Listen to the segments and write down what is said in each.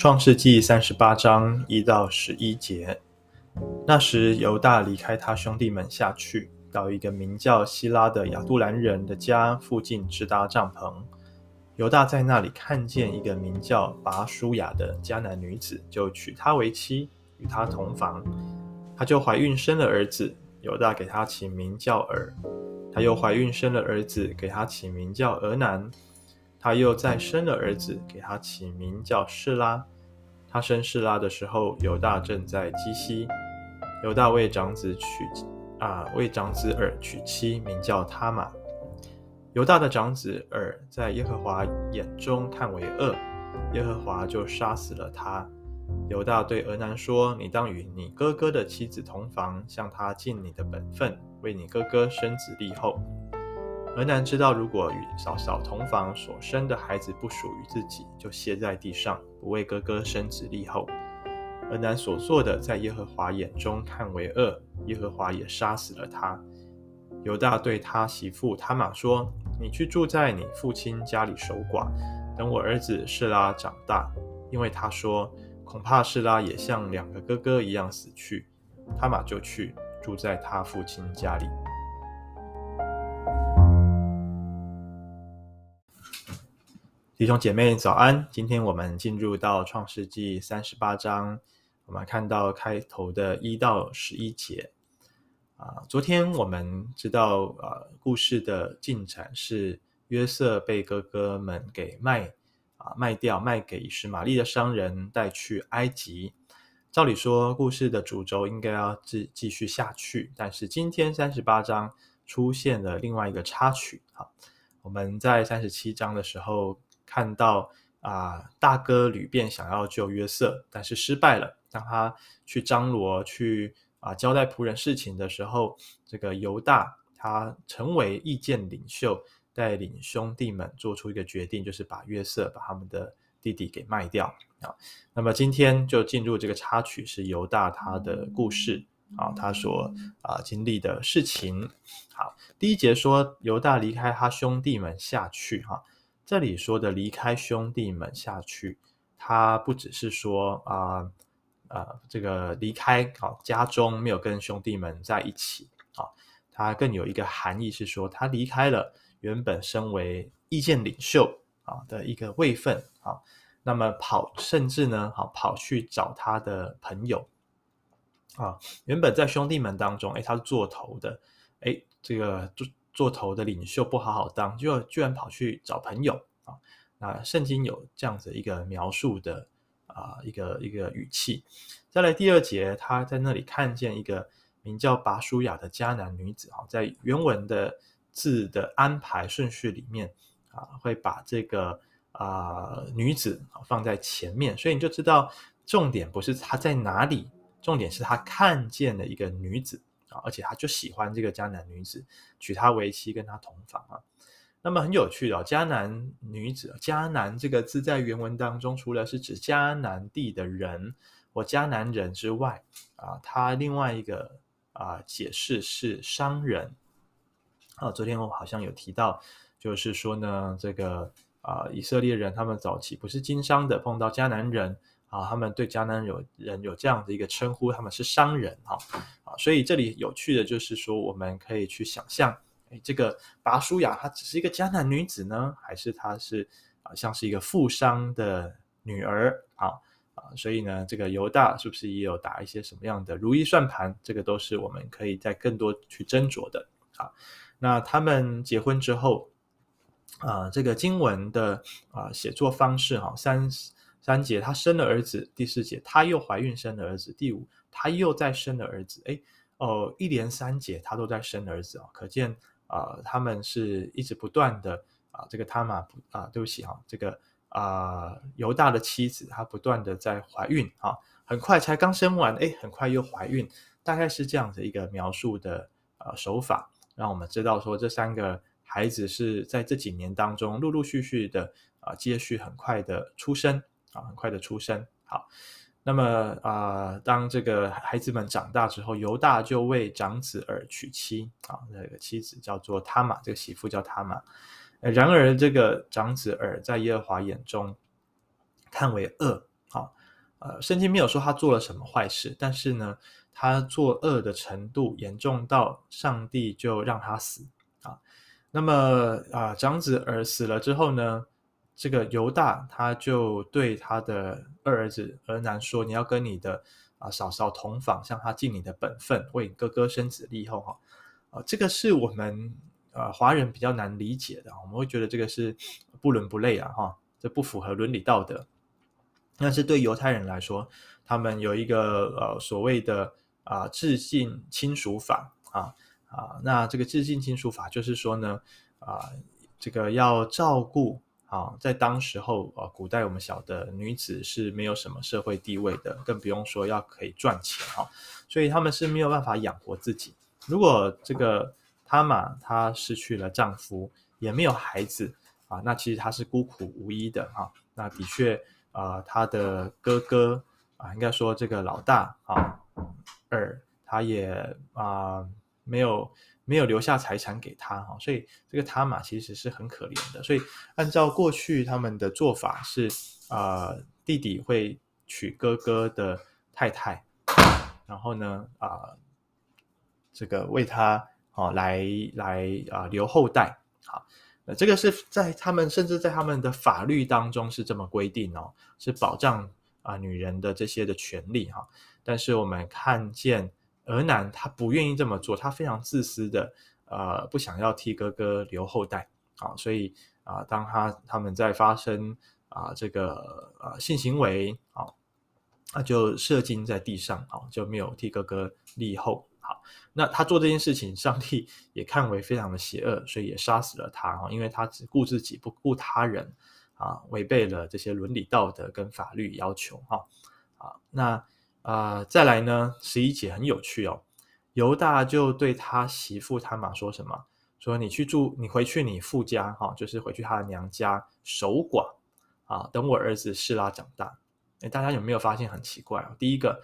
创世记三十八章一到十一节。那时，犹大离开他兄弟们下去，到一个名叫希拉的亚杜兰人的家附近支搭帐篷。犹大在那里看见一个名叫拔书雅的迦南女子，就娶她为妻，与她同房。她就怀孕生了儿子，犹大给他起名叫珥。她又怀孕生了儿子，给他起名叫俄南。他又再生了儿子，给他起名叫示拉。他生示拉的时候，犹大正在基西。犹大为长子娶啊，为长子珥娶妻，名叫他玛。犹大的长子珥在耶和华眼中看为恶，耶和华就杀死了他。犹大对俄南说：“你当与你哥哥的妻子同房，向他尽你的本分，为你哥哥生子立后。”俄南知道，如果与嫂嫂同房，所生的孩子不属于自己，就歇在地上，不为哥哥生子立后。俄南所做的，在耶和华眼中看为恶，耶和华也杀死了他。犹大对他媳妇他玛说：“你去住在你父亲家里守寡，等我儿子示拉长大，因为他说恐怕示拉也像两个哥哥一样死去。”他玛就去住在他父亲家里。弟兄姐妹早安，今天我们进入到创世记三十八章，我们看到开头的一到十一节。啊，昨天我们知道，啊，故事的进展是约瑟被哥哥们给卖，啊，卖掉，卖给以实玛利的商人带去埃及。照理说，故事的主轴应该要继继续下去，但是今天三十八章出现了另外一个插曲。啊，我们在三十七章的时候。看到啊、大哥吕便想要救约瑟，但是失败了。当他去张罗去啊、交代仆人事情的时候，这个犹大他成为意见领袖，带领兄弟们做出一个决定，就是把约瑟把他们的弟弟给卖掉啊。那么今天就进入这个插曲，是犹大他的故事啊，他所啊、经历的事情。好，第一节说犹大离开他兄弟们下去哈。这里说的离开兄弟们下去，他不只是说啊啊、呃呃、这个离开啊家中没有跟兄弟们在一起啊，他更有一个含义是说他离开了原本身为意见领袖啊的一个位分啊，那么跑甚至呢好跑去找他的朋友啊，原本在兄弟们当中，哎，他是做头的，哎，这个就。做头的领袖不好好当，就居然跑去找朋友啊！那圣经有这样子一个描述的啊，一个一个语气。再来第二节，他在那里看见一个名叫拔书亚的迦南女子啊，在原文的字的安排顺序里面啊，会把这个啊女子放在前面，所以你就知道重点不是她在哪里，重点是他看见了一个女子。啊，而且他就喜欢这个迦南女子，娶她为妻，跟她同房啊。那么很有趣的哦，迦南女子，迦南这个字在原文当中，除了是指迦南地的人或迦南人之外，啊，它另外一个啊解释是商人。啊，昨天我好像有提到，就是说呢，这个啊以色列人他们早期不是经商的，碰到迦南人。啊，他们对迦南有人有这样的一个称呼，他们是商人哈啊，所以这里有趣的就是说，我们可以去想象，诶，这个拔书亚她只是一个迦南女子呢，还是她是啊像是一个富商的女儿啊啊，所以呢，这个犹大是不是也有打一些什么样的如意算盘？这个都是我们可以在更多去斟酌的啊。那他们结婚之后啊，这个经文的啊写作方式哈三。三节，她生了儿子；第四节，她又怀孕生了儿子；第五，她又再生了儿子。哎，哦，一连三节她都在生儿子啊，可见啊，他、们是一直不断的啊，这个他玛啊，对不起哈，这个啊犹大的妻子她不断的在怀孕啊，很快才刚生完，哎，很快又怀孕，大概是这样的一个描述的呃手法，让我们知道说这三个孩子是在这几年当中陆陆续续的啊接续很快的出生。啊，很快的出生。好，那么啊、当这个孩子们长大之后，犹大就为长子而娶妻。啊，那个妻子叫做他玛，这个媳妇叫他玛。然而，这个长子珥在耶和华眼中看为恶，啊，呃，圣经没有说他做了什么坏事，但是呢，他作恶的程度严重到上帝就让他死啊。那么啊，长子儿死了之后呢，这个犹大他就对他的二儿子俄南说：“你要跟你的啊嫂嫂同房，向他尽你的本分，为你哥哥生子立后。”哈，啊，这个是我们啊华人比较难理解的，我们会觉得这个是不伦不类啊，哈，这不符合伦理道德。但是对犹太人来说，他们有一个呃所谓的啊致敬亲属法啊啊，那这个致敬亲属法就是说呢啊，这个要照顾。啊，在当时候，呃，古代我们晓得女子是没有什么社会地位的，更不用说要可以赚钱哈，所以他们是没有办法养活自己。如果这个他玛她失去了丈夫，也没有孩子啊，那其实她是孤苦无依的哈。那的确啊，她的哥哥啊，应该说这个老大啊，二他也啊没有。没有留下财产给他哈，所以这个他玛其实是很可怜的。所以按照过去他们的做法是，呃，弟弟会娶哥哥的太太，然后呢，啊、呃，这个为他啊来来啊留后代。好，那这个是在他们甚至在他们的法律当中是这么规定哦，是保障啊、女人的这些的权利哈。但是我们看见。俄南他不愿意这么做，他非常自私的，呃，不想要替哥哥留后代啊，所以啊、当他他们在发生啊、这个呃性行为啊，他就射精在地上啊，就没有替哥哥立后。好，那他做这件事情，上帝也看为非常的邪恶，所以也杀死了他啊，因为他只顾自己不顾他人啊，违背了这些伦理道德跟法律要求哈啊，那。啊、再来呢，十一节很有趣哦。犹大就对他媳妇他玛说什么？说你去住，你回去你父家哈、就是回去他的娘家守寡啊。等我儿子示拉长大。诶，大家有没有发现很奇怪哦？第一个，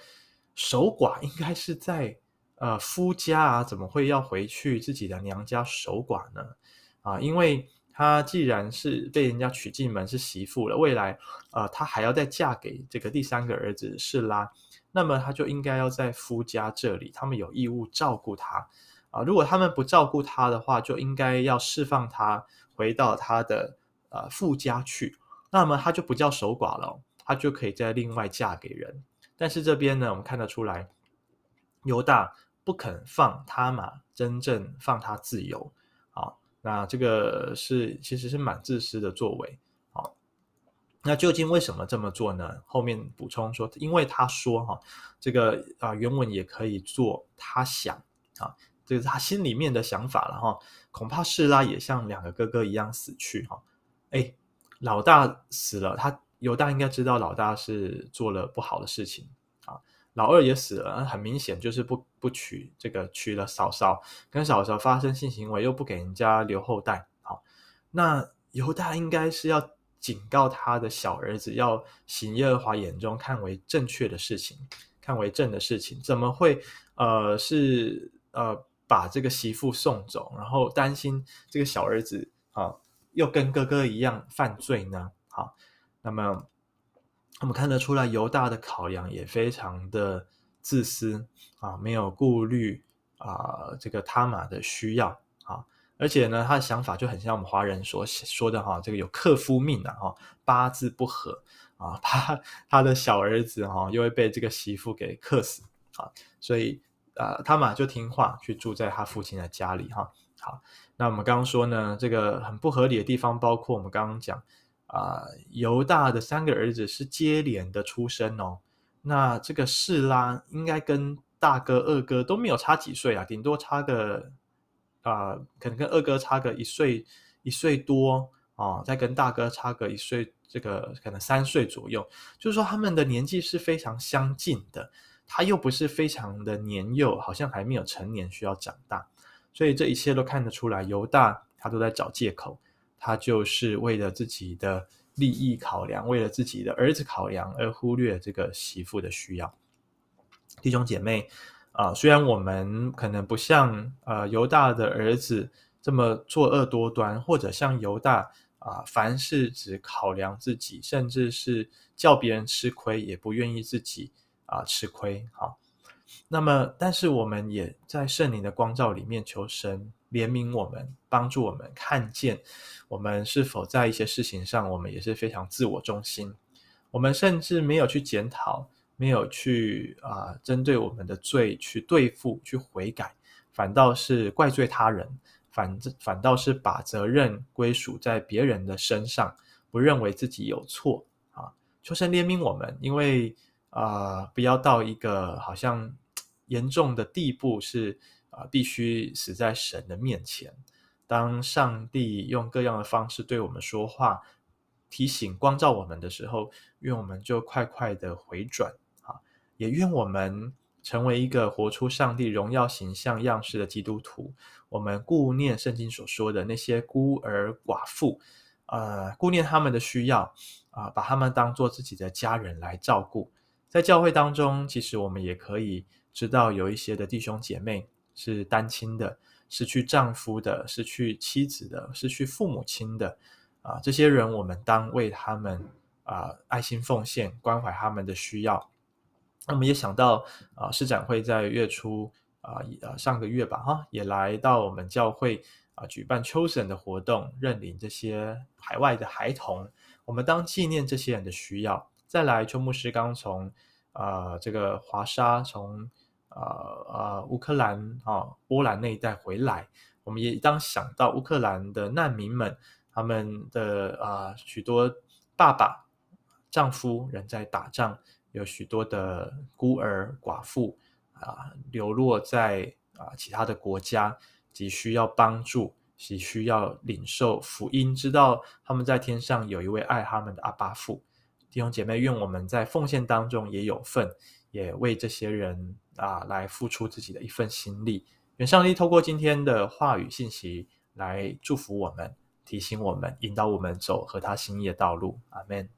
守寡应该是在呃夫家啊，怎么会要回去自己的娘家守寡呢？啊，因为他既然是被人家娶进门是媳妇了，未来呃他还要再嫁给这个第三个儿子示拉。那么他就应该要在夫家这里，他们有义务照顾他啊。如果他们不照顾他的话，就应该要释放他回到他的呃父家去。那么他就不叫守寡了，他就可以再另外嫁给人。但是这边呢，我们看得出来，犹大不肯放他嘛，真正放他自由啊。那这个是其实是蛮自私的作为。那究竟为什么这么做呢？后面补充说，因为他说哈，这个啊原文也可以做他想啊，这是他心里面的想法了哈。恐怕示拉也像两个哥哥一样死去哈。哎，老大死了，他犹大应该知道老大是做了不好的事情啊。老二也死了，很明显就是不不娶这个娶了嫂嫂，跟嫂嫂发生性行为，又不给人家留后代。好，那犹大应该是要。警告他的小儿子要行耶和华眼中看为正确的事情，看为正的事情，怎么会呃是呃把这个媳妇送走，然后担心这个小儿子啊又跟哥哥一样犯罪呢？好，那么我们看得出来犹大的考量也非常的自私啊，没有顾虑啊这个他玛的需要啊。而且呢，他的想法就很像我们华人所说的哈，这个有克夫命啊，哈，八字不合啊，怕他的小儿子哈又会被这个媳妇给克死啊，所以呃，他嘛就听话去住在他父亲的家里哈。好，那我们刚刚说呢，这个很不合理的地方，包括我们刚刚讲啊，犹大的三个儿子是接连的出生哦，那这个示拉应该跟大哥、二哥都没有差几岁啊，顶多差个。啊、可能跟二哥差个一岁一岁多啊，再跟大哥差个一岁，这个可能三岁左右，就是说他们的年纪是非常相近的。他又不是非常的年幼，好像还没有成年需要长大，所以这一切都看得出来，犹大他都在找借口，他就是为了自己的利益考量，为了自己的儿子考量而忽略这个媳妇的需要。弟兄姐妹。啊，虽然我们可能不像呃犹大的儿子这么作恶多端，或者像犹大啊、凡事只考量自己，甚至是叫别人吃亏，也不愿意自己啊吃亏。好，那么，但是我们也在圣灵的光照里面求神怜悯我们，帮助我们看见我们是否在一些事情上，我们也是非常自我中心。我们甚至没有去检讨，没有去啊针对我们的罪去对付、去悔改，反倒是怪罪他人。反反倒是把责任归属在别人的身上，不认为自己有错啊！求神怜悯我们，因为啊、不要到一个好像严重的地步是，啊，必须死在神的面前。当上帝用各样的方式对我们说话、提醒、光照我们的时候，愿我们就快快的回转！也愿我们。成为一个活出上帝荣耀形象样式的基督徒，我们顾念圣经所说的那些孤儿寡妇，呃，顾念他们的需要啊、把他们当做自己的家人来照顾。在教会当中，其实我们也可以知道，有一些的弟兄姐妹是单亲的，失去丈夫的，失去妻子的，失去父母亲的啊、这些人我们当为他们啊、爱心奉献，关怀他们的需要。那么也想到啊，施展会在月初啊，啊，上个月吧，哈，也来到我们教会啊，举办 Chosen 的活动，认领这些海外的孩童。我们当纪念这些人的需要。再来，邱牧师刚从啊这个华沙，从啊啊乌克兰啊波兰那一带回来，我们也当想到乌克兰的难民们，他们的啊许多爸爸、丈夫人在打仗。有许多的孤儿寡妇啊，流落在啊其他的国家，急需要帮助，急需要领受福音，知道他们在天上有一位爱他们的阿爸父。弟兄姐妹，愿我们在奉献当中也有份，也为这些人啊来付出自己的一份心力。愿上帝透过今天的话语信息来祝福我们，提醒我们，引导我们走和他心意的道路。阿门。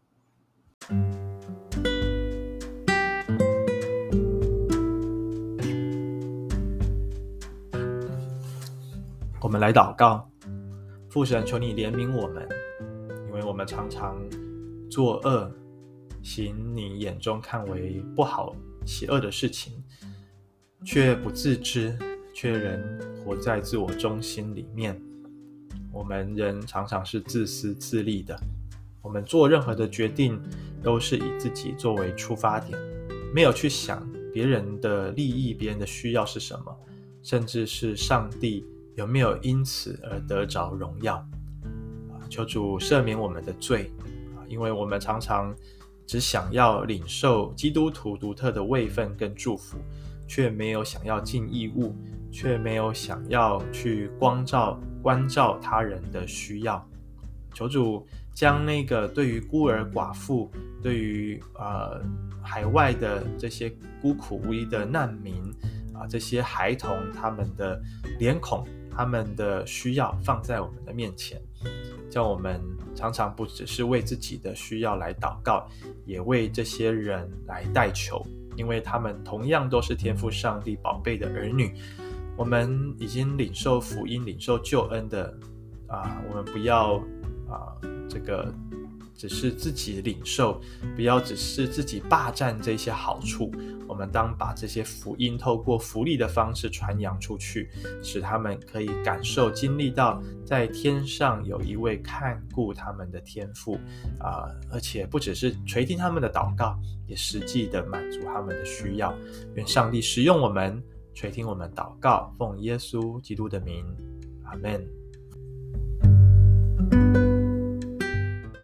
我们来祷告，父神，求你怜悯我们，因为我们常常作恶，行你眼中看为不好、邪恶的事情，却不自知，却仍活在自我中心里面。我们人常常是自私自利的，我们做任何的决定都是以自己作为出发点，没有去想别人的利益、别人的需要是什么，甚至是上帝。有没有因此而得着荣耀？啊，求主赦免我们的罪啊！因为我们常常只想要领受基督徒独特的位分跟祝福，却没有想要尽义务，却没有想要去光照、关照他人的需要。求主将那个对于孤儿寡妇、对于呃海外的这些孤苦无依的难民啊，这些孩童他们的脸孔。他们的需要放在我们的面前，叫我们常常不只是为自己的需要来祷告，也为这些人来代求，因为他们同样都是天赋上帝宝贝的儿女。我们已经领受福音、领受救恩的啊，我们不要啊，这个。只是自己领受，不要只是自己霸占这些好处。我们当把这些福音透过福利的方式传扬出去，使他们可以感受、经历到在天上有一位看顾他们的天父啊、而且不只是垂听他们的祷告，也实际的满足他们的需要。愿上帝使用我们，垂听我们祷告，奉耶稣基督的名，阿门。